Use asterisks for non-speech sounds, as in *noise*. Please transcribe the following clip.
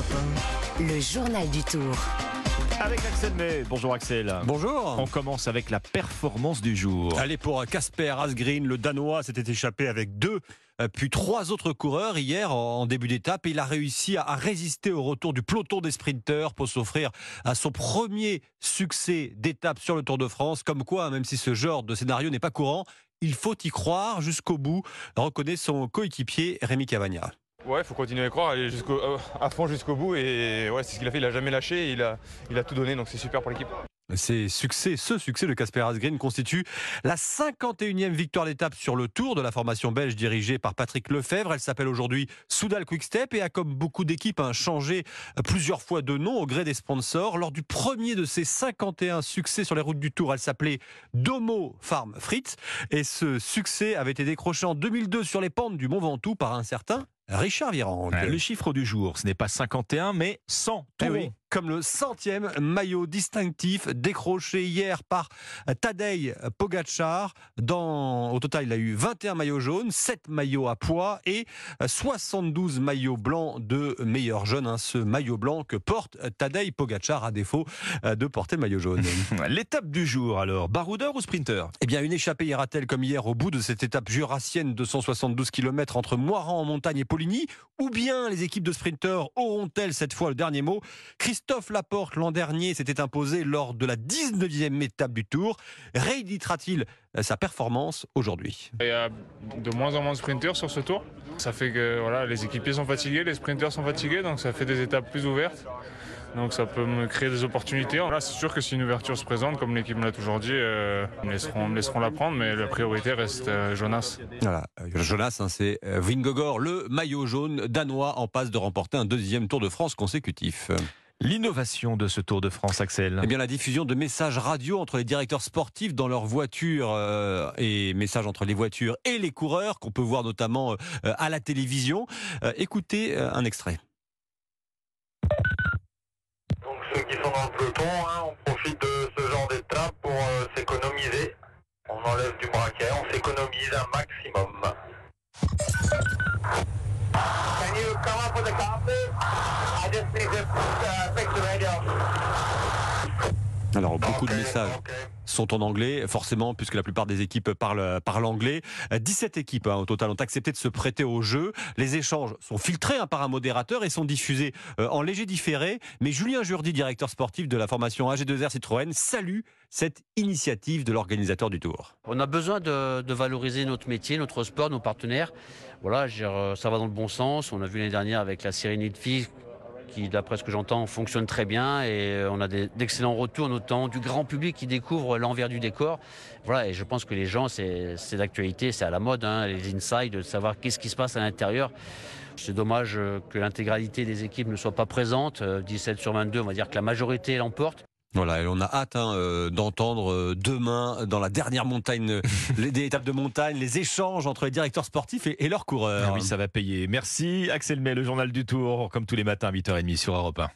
Europe 1, le journal du Tour. Avec Axel May. Bonjour Axel. Bonjour. On commence avec la performance du jour. Allez, pour Casper Asgreen, le Danois s'était échappé avec deux, euh, puis trois autres coureurs hier en début d'étape. Et il a réussi à résister au retour du peloton des sprinteurs pour s'offrir à son premier succès d'étape sur le Tour de France. Comme quoi, même si ce genre de scénario n'est pas courant, il faut y croire jusqu'au bout, reconnaît son coéquipier Rémi Cavagna. Ouais, il faut continuer à croire, aller jusqu'au, euh, à fond jusqu'au bout. Et ouais, c'est ce qu'il a fait. Il a jamais lâché. Il a, il a tout donné. Donc c'est super pour l'équipe. Ces succès, ce succès de Casper Asgreen constitue la 51e victoire d'étape sur le Tour de la formation belge dirigée par Patrick Lefebvre. Elle s'appelle aujourd'hui Soudal Quickstep et a comme beaucoup d'équipes changé plusieurs fois de nom au gré des sponsors. Lors du premier de ses 51 succès sur les routes du Tour, elle s'appelait Domo Farm Fritz et ce succès avait été décroché en 2002 sur les pentes du Mont Ventoux par un certain Richard Virand. Le chiffre du jour, ce n'est pas 51, mais 100. Eh oui, comme le centième maillot distinctif décroché hier par Tadej Pogacar. Dans, au total, il a eu 21 maillots jaunes, 7 maillots à poids et 72 maillots blancs de meilleurs jeunes. Hein, ce maillot blanc que porte Tadej Pogacar à défaut de porter le maillot jaune. *laughs* L'étape du jour alors, baroudeur ou sprinter? Eh bien, une échappée ira-t-elle comme hier au bout de cette étape jurassienne de 172 km entre Moiran en montagne et Ou bien les équipes de sprinteurs auront-elles cette fois le dernier mot? Christophe Laporte l'an dernier s'était imposé lors de la 19e étape du Tour. Rééditera-t-il sa performance aujourd'hui? Il y a de moins en moins de sprinteurs sur ce Tour. Ça fait que voilà, les équipiers sont fatigués, les sprinteurs sont fatigués, donc ça fait des étapes plus ouvertes. Donc ça peut me créer des opportunités. Là, c'est sûr que si une ouverture se présente, comme l'équipe me l'a toujours dit, euh, ils me laisseront, me laisseront la prendre, mais la priorité reste euh, Jonas. Voilà, euh, Jonas, hein, c'est Vingogor, le maillot jaune danois en passe de remporter un deuxième Tour de France consécutif. L'innovation de ce Tour de France, Axel Eh bien, la diffusion de messages radio entre les directeurs sportifs dans leurs voitures euh, et messages entre les voitures et les coureurs, qu'on peut voir notamment euh, à la télévision. Euh, écoutez un extrait. Ceux qui sont dans le peloton, hein, on profite de ce genre d'étape pour s'économiser. On enlève du braquet, on s'économise un maximum. Alors, beaucoup de messages sont en anglais, forcément, puisque la plupart des équipes parlent, parlent anglais. Euh, 17 équipes hein, au total ont accepté de se prêter au jeu. Les échanges sont filtrés hein, par un modérateur et sont diffusés euh, en léger différé. Mais Julien Jourdi, directeur sportif de la formation AG2R Citroën, salue cette initiative de l'organisateur du Tour. On a besoin de, valoriser notre métier, notre sport, nos partenaires. Voilà, euh, ça va dans le bon sens. On a vu l'année dernière avec la série Fille qui, d'après ce que j'entends, fonctionne très bien et euh, on a d'excellents retours, notamment du grand public qui découvre l'envers du décor. Voilà, et je pense que les gens, c'est d'actualité, c'est à la mode, hein, les insides, de savoir qu'est-ce qui se passe à l'intérieur. C'est dommage euh, que l'intégralité des équipes ne soit pas présente. Euh, 17 sur 22, on va dire que la majorité l'emporte. Voilà, et on a hâte hein, euh, d'entendre euh, demain, dans la dernière montagne, euh, *laughs* les des étapes de montagne, les échanges entre les directeurs sportifs et, et leurs coureurs. Ah oui, ça va payer. Merci Axel May, le journal du Tour, comme tous les matins à 8h30 sur Europe 1.